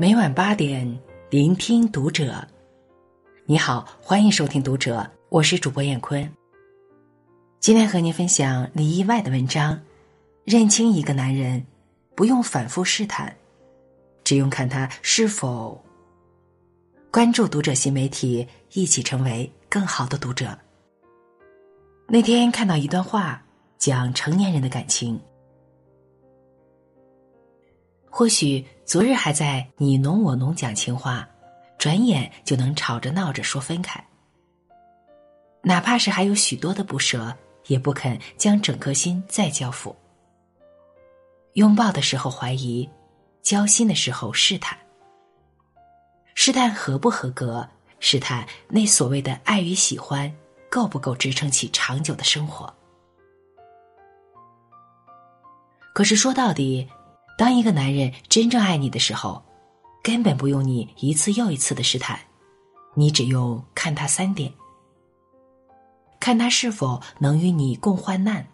每晚八点，聆听读者。你好，欢迎收听读者，我是主播燕坤。今天和您分享李意外的文章。认清一个男人，不用反复试探，只用看他是否关注读者新媒体，一起成为更好的读者。那天看到一段话，讲成年人的感情。或许昨日还在你侬我侬讲情话，转眼就能吵着闹着说分开。哪怕是还有许多的不舍，也不肯将整颗心再交付。拥抱的时候怀疑，交心的时候试探。试探合不合格，试探那所谓的爱与喜欢，够不够支撑起长久的生活？可是说到底。当一个男人真正爱你的时候，根本不用你一次又一次的试探，你只用看他三点：看他是否能与你共患难，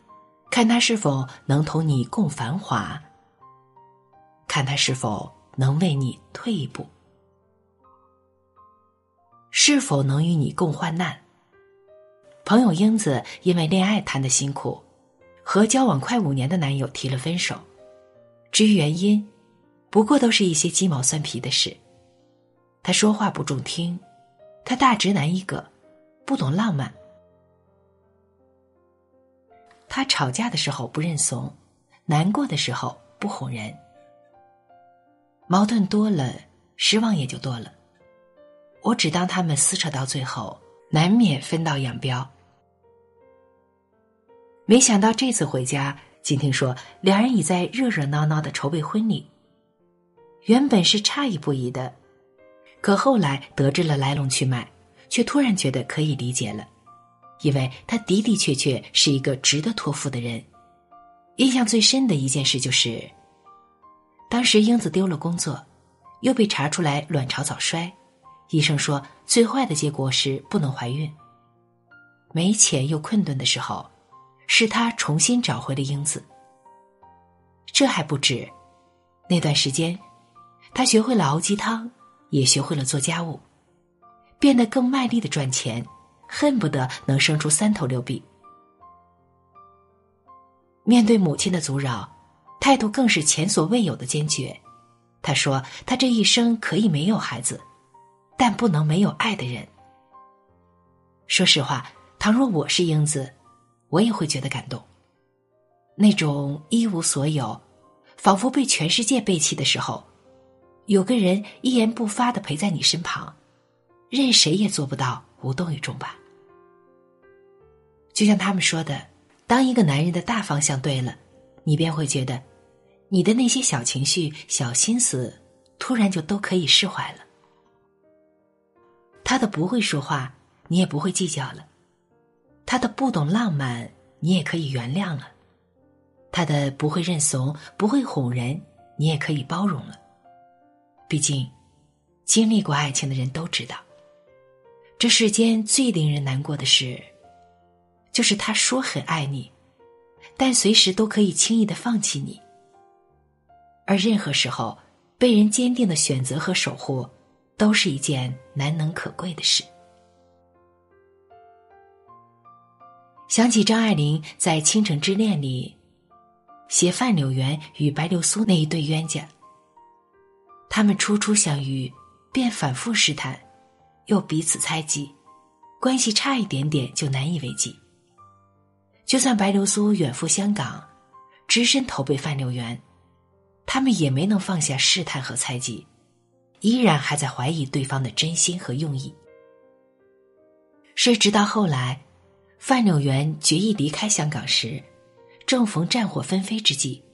看他是否能同你共繁华，看他是否能为你退一步。是否能与你共患难？朋友英子因为恋爱谈的辛苦，和交往快五年的男友提了分手。至于原因，不过都是一些鸡毛蒜皮的事。他说话不中听，他大直男一个，不懂浪漫。他吵架的时候不认怂，难过的时候不哄人。矛盾多了，失望也就多了。我只当他们撕扯到最后，难免分道扬镳。没想到这次回家。今听说两人已在热热闹闹的筹备婚礼，原本是诧异不已的，可后来得知了来龙去脉，却突然觉得可以理解了，因为他的的确确是一个值得托付的人。印象最深的一件事就是，当时英子丢了工作，又被查出来卵巢早衰，医生说最坏的结果是不能怀孕，没钱又困顿的时候。是他重新找回了英子。这还不止，那段时间，他学会了熬鸡汤，也学会了做家务，变得更卖力的赚钱，恨不得能生出三头六臂。面对母亲的阻扰，态度更是前所未有的坚决。他说：“他这一生可以没有孩子，但不能没有爱的人。”说实话，倘若我是英子。我也会觉得感动。那种一无所有，仿佛被全世界背弃的时候，有个人一言不发的陪在你身旁，任谁也做不到无动于衷吧。就像他们说的，当一个男人的大方向对了，你便会觉得，你的那些小情绪、小心思，突然就都可以释怀了。他的不会说话，你也不会计较了。他的不懂浪漫，你也可以原谅了；他的不会认怂、不会哄人，你也可以包容了。毕竟，经历过爱情的人都知道，这世间最令人难过的事，就是他说很爱你，但随时都可以轻易的放弃你。而任何时候，被人坚定的选择和守护，都是一件难能可贵的事。想起张爱玲在《倾城之恋》里写范柳园与白流苏那一对冤家，他们初初相遇，便反复试探，又彼此猜忌，关系差一点点就难以为继。就算白流苏远赴香港，只身投奔范柳园，他们也没能放下试探和猜忌，依然还在怀疑对方的真心和用意。谁知到后来。范柳园决意离开香港时，正逢战火纷飞之际。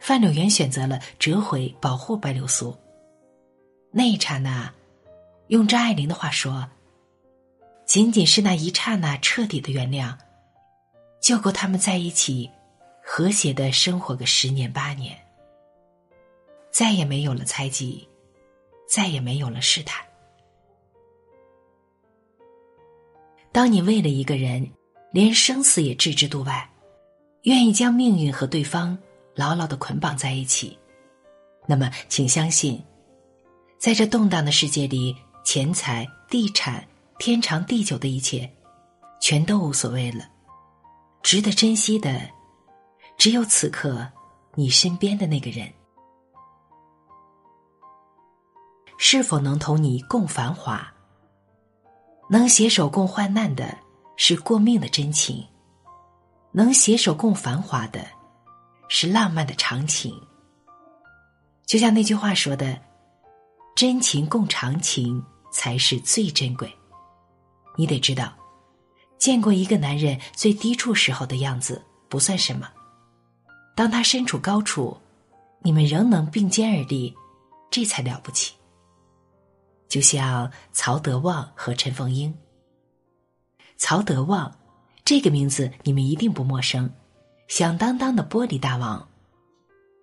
范柳园选择了折回保护白流苏。那一刹那，用张爱玲的话说，仅仅是那一刹那彻底的原谅，就够他们在一起，和谐的生活个十年八年。再也没有了猜忌，再也没有了试探。当你为了一个人，连生死也置之度外，愿意将命运和对方牢牢的捆绑在一起，那么，请相信，在这动荡的世界里，钱财、地产、天长地久的一切，全都无所谓了。值得珍惜的，只有此刻你身边的那个人。是否能同你共繁华？能携手共患难的，是过命的真情；能携手共繁华的，是浪漫的长情。就像那句话说的：“真情共长情才是最珍贵。”你得知道，见过一个男人最低处时候的样子不算什么，当他身处高处，你们仍能并肩而立，这才了不起。就像曹德旺和陈凤英。曹德旺这个名字你们一定不陌生，响当当的玻璃大王。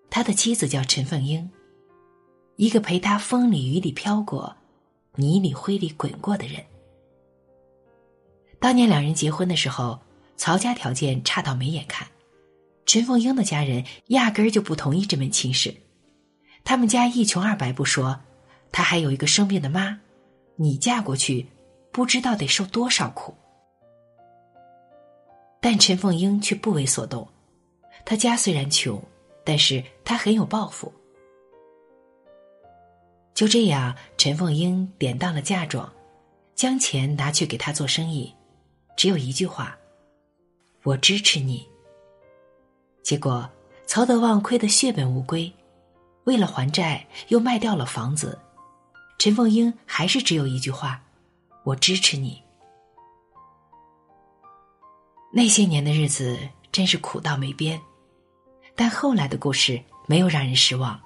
他的妻子叫陈凤英，一个陪他风里雨里飘过，泥里灰里滚过的人。当年两人结婚的时候，曹家条件差到没眼看，陈凤英的家人压根儿就不同意这门亲事，他们家一穷二白不说。他还有一个生病的妈，你嫁过去，不知道得受多少苦。但陈凤英却不为所动，她家虽然穷，但是她很有抱负。就这样，陈凤英典当了嫁妆，将钱拿去给他做生意，只有一句话：“我支持你。”结果曹德旺亏得血本无归，为了还债，又卖掉了房子。陈凤英还是只有一句话：“我支持你。”那些年的日子真是苦到没边，但后来的故事没有让人失望。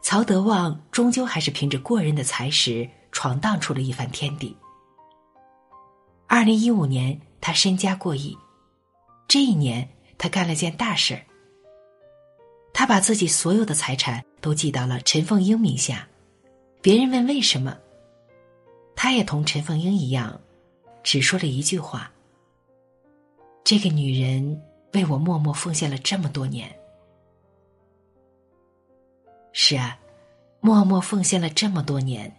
曹德旺终究还是凭着过人的才识闯荡出了一番天地。二零一五年，他身家过亿，这一年他干了件大事儿。他把自己所有的财产都寄到了陈凤英名下。别人问为什么，他也同陈凤英一样，只说了一句话：“这个女人为我默默奉献了这么多年。”是啊，默默奉献了这么多年，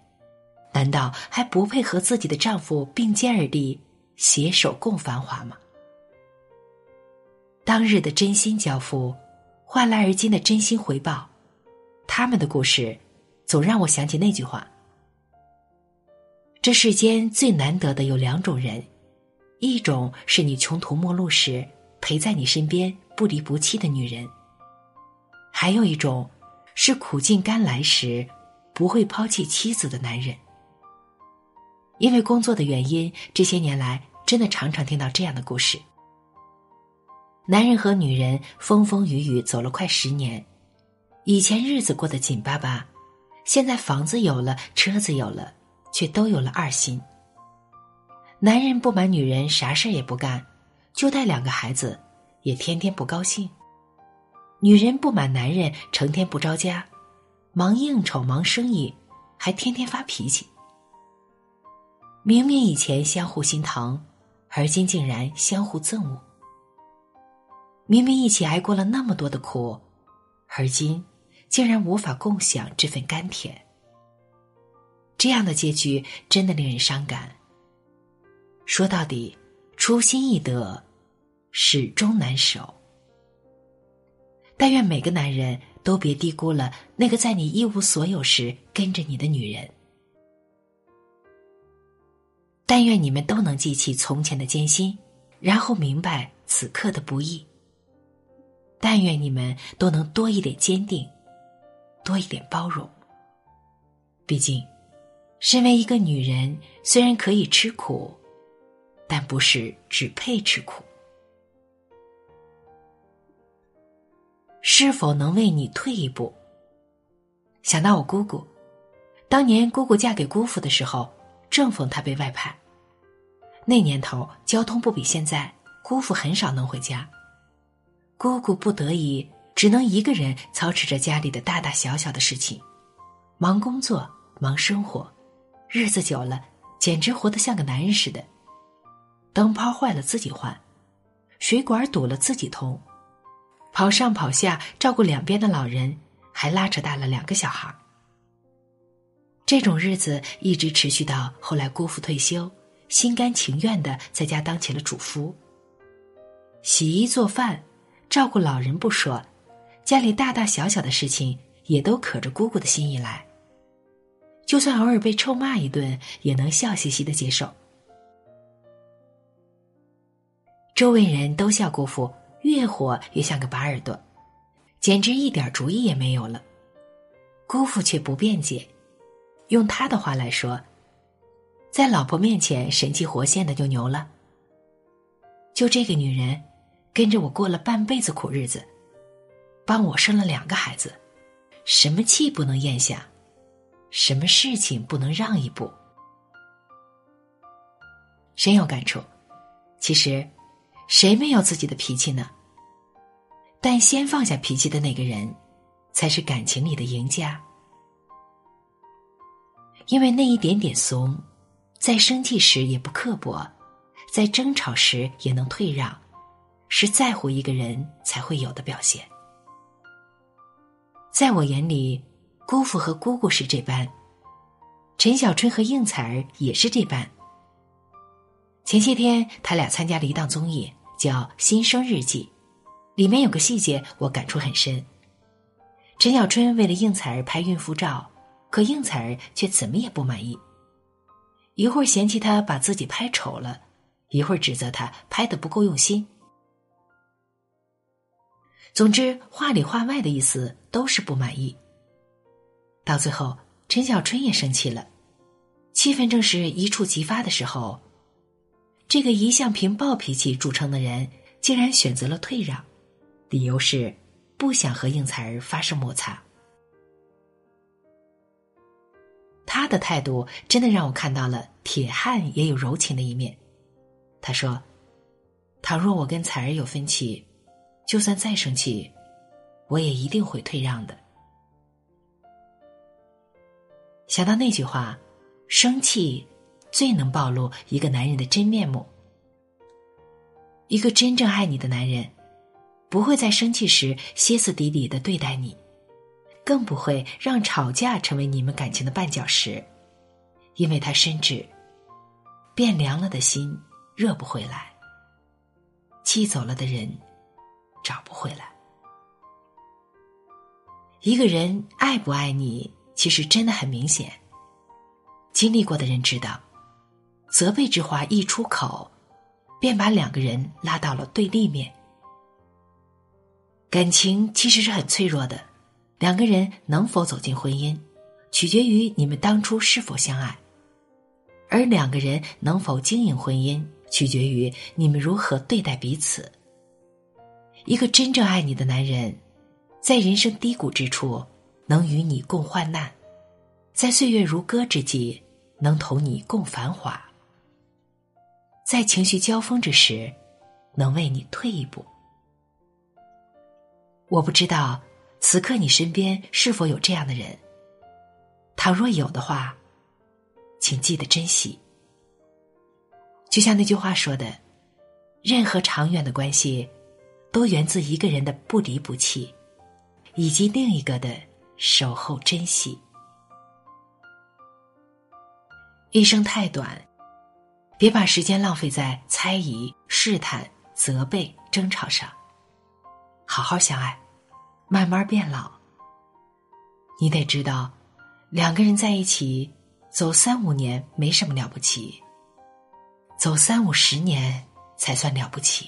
难道还不配和自己的丈夫并肩而立，携手共繁华吗？当日的真心交付，换来而今的真心回报，他们的故事。总让我想起那句话：这世间最难得的有两种人，一种是你穷途末路时陪在你身边不离不弃的女人；还有一种是苦尽甘来时不会抛弃妻子的男人。因为工作的原因，这些年来真的常常听到这样的故事：男人和女人风风雨雨走了快十年，以前日子过得紧巴巴。现在房子有了，车子有了，却都有了二心。男人不满女人，啥事也不干，就带两个孩子，也天天不高兴。女人不满男人，成天不着家，忙应酬，忙生意，还天天发脾气。明明以前相互心疼，而今竟然相互憎恶。明明一起挨过了那么多的苦，而今。竟然无法共享这份甘甜，这样的结局真的令人伤感。说到底，初心易得，始终难守。但愿每个男人都别低估了那个在你一无所有时跟着你的女人。但愿你们都能记起从前的艰辛，然后明白此刻的不易。但愿你们都能多一点坚定。多一点包容。毕竟，身为一个女人，虽然可以吃苦，但不是只配吃苦。是否能为你退一步？想到我姑姑，当年姑姑嫁给姑父的时候，正逢他被外派。那年头交通不比现在，姑父很少能回家，姑姑不得已。只能一个人操持着家里的大大小小的事情，忙工作，忙生活，日子久了，简直活得像个男人似的。灯泡坏了自己换，水管堵了自己通，跑上跑下照顾两边的老人，还拉扯大了两个小孩。这种日子一直持续到后来，姑父退休，心甘情愿的在家当起了主夫。洗衣做饭，照顾老人不说，家里大大小小的事情也都可着姑姑的心意来。就算偶尔被臭骂一顿，也能笑嘻嘻的接受。周围人都笑姑父越活越像个拔耳朵，简直一点主意也没有了。姑父却不辩解。用他的话来说，在老婆面前神气活现的就牛了。就这个女人，跟着我过了半辈子苦日子，帮我生了两个孩子，什么气不能咽下，什么事情不能让一步，深有感触。其实，谁没有自己的脾气呢？但先放下脾气的那个人，才是感情里的赢家。因为那一点点怂，在生气时也不刻薄，在争吵时也能退让，是在乎一个人才会有的表现。在我眼里，姑父和姑姑是这般，陈小春和应采儿也是这般。前些天他俩参加了一档综艺，叫《新生日记》，里面有个细节我感触很深。陈小春为了应采儿拍孕妇照。可应采儿却怎么也不满意，一会儿嫌弃他把自己拍丑了，一会儿指责他拍的不够用心。总之，话里话外的意思都是不满意。到最后，陈小春也生气了，气氛正是一触即发的时候，这个一向凭暴脾气著称的人竟然选择了退让，理由是不想和应采儿发生摩擦。他的态度真的让我看到了铁汉也有柔情的一面。他说：“倘若我跟采儿有分歧，就算再生气，我也一定会退让的。”想到那句话，生气最能暴露一个男人的真面目。一个真正爱你的男人，不会在生气时歇斯底里的对待你。更不会让吵架成为你们感情的绊脚石，因为他深知，变凉了的心热不回来，气走了的人找不回来。一个人爱不爱你，其实真的很明显。经历过的人知道，责备之话一出口，便把两个人拉到了对立面。感情其实是很脆弱的。两个人能否走进婚姻，取决于你们当初是否相爱；而两个人能否经营婚姻，取决于你们如何对待彼此。一个真正爱你的男人，在人生低谷之处能与你共患难，在岁月如歌之际能同你共繁华，在情绪交锋之时能为你退一步。我不知道。此刻你身边是否有这样的人？倘若有的话，请记得珍惜。就像那句话说的：“任何长远的关系，都源自一个人的不离不弃，以及另一个的守候珍惜。”一生太短，别把时间浪费在猜疑、试探、责备、争吵上，好好相爱。慢慢变老，你得知道，两个人在一起走三五年没什么了不起，走三五十年才算了不起。